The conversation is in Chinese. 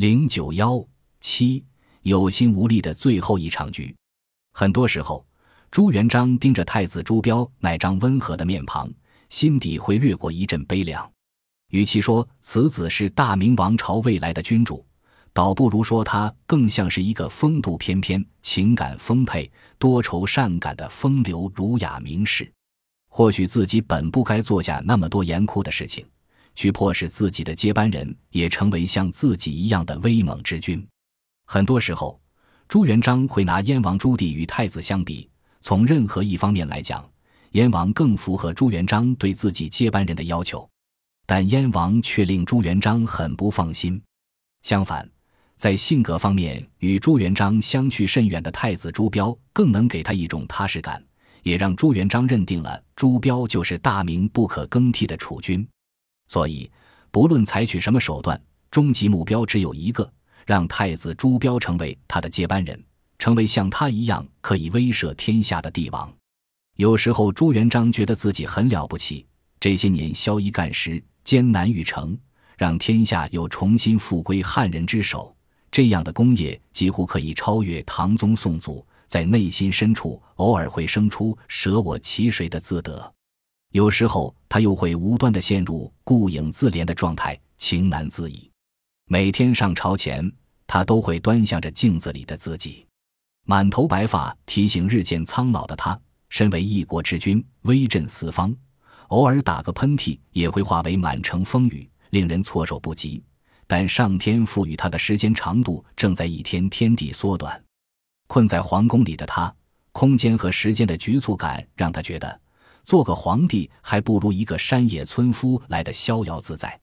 零九幺七，有心无力的最后一场局。很多时候，朱元璋盯着太子朱标那张温和的面庞，心底会掠过一阵悲凉。与其说此子是大明王朝未来的君主，倒不如说他更像是一个风度翩翩、情感丰沛、多愁善感的风流儒雅名士。或许自己本不该做下那么多严酷的事情。去迫使自己的接班人也成为像自己一样的威猛之君。很多时候，朱元璋会拿燕王朱棣与太子相比。从任何一方面来讲，燕王更符合朱元璋对自己接班人的要求，但燕王却令朱元璋很不放心。相反，在性格方面与朱元璋相去甚远的太子朱标，更能给他一种踏实感，也让朱元璋认定了朱标就是大明不可更替的储君。所以，不论采取什么手段，终极目标只有一个：让太子朱标成为他的接班人，成为像他一样可以威慑天下的帝王。有时候，朱元璋觉得自己很了不起，这些年宵衣干食，艰难育成，让天下又重新复归汉人之手，这样的功业几乎可以超越唐宗宋祖，在内心深处偶尔会生出舍我其谁的自得。有时候，他又会无端的陷入顾影自怜的状态，情难自已。每天上朝前，他都会端详着镜子里的自己，满头白发，提醒日渐苍老的他，身为一国之君，威震四方，偶尔打个喷嚏也会化为满城风雨，令人措手不及。但上天赋予他的时间长度正在一天天地缩短，困在皇宫里的他，空间和时间的局促感让他觉得。做个皇帝还不如一个山野村夫来的逍遥自在。